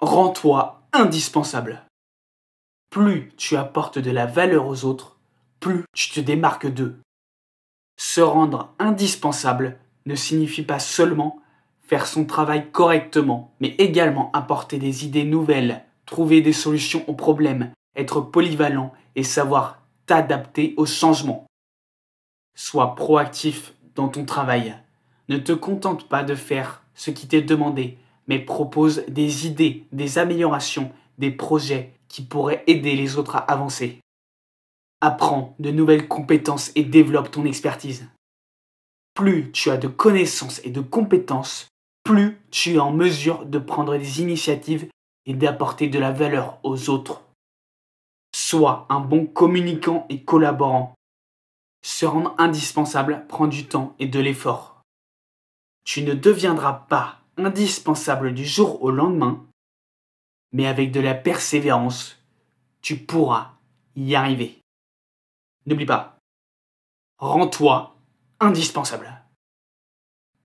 Rends-toi indispensable. Plus tu apportes de la valeur aux autres, plus tu te démarques d'eux. Se rendre indispensable ne signifie pas seulement faire son travail correctement, mais également apporter des idées nouvelles, trouver des solutions aux problèmes, être polyvalent et savoir t'adapter aux changements. Sois proactif dans ton travail. Ne te contente pas de faire ce qui t'est demandé, mais propose des idées, des améliorations, des projets qui pourraient aider les autres à avancer. Apprends de nouvelles compétences et développe ton expertise. Plus tu as de connaissances et de compétences, plus tu es en mesure de prendre des initiatives et d'apporter de la valeur aux autres. Sois un bon communicant et collaborant. Se rendre indispensable prend du temps et de l'effort. Tu ne deviendras pas indispensable du jour au lendemain, mais avec de la persévérance, tu pourras y arriver. N'oublie pas, rends-toi indispensable.